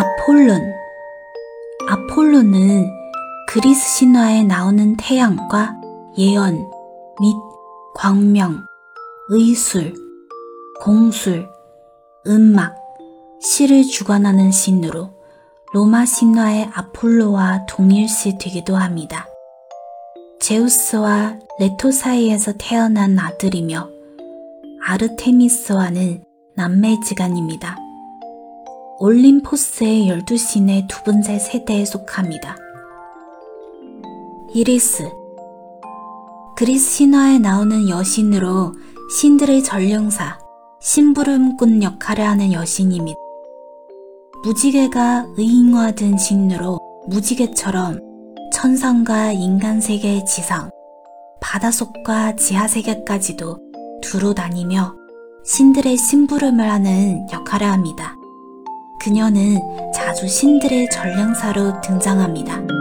아폴론 아폴론은 그리스 신화에 나오는 태양과 예언 및 광명, 의술, 공술, 음악, 시를 주관하는 신으로 로마 신화의 아폴로와 동일시 되기도 합니다. 제우스와 레토 사이에서 태어난 아들이며 아르테미스와는 남매지간입니다. 올림포스의 열두 신의 두 번째 세대에 속합니다. 이리스 그리스 신화에 나오는 여신으로 신들의 전령사, 심부름꾼 역할을 하는 여신입니다. 무지개가 의인화된 신으로 무지개처럼 천상과 인간 세계의 지상, 바닷속과 지하 세계까지도 두루 다니며 신들의 심부름을 하는 역할을 합니다. 그녀는 자주 신들의 전령사로 등장합니다.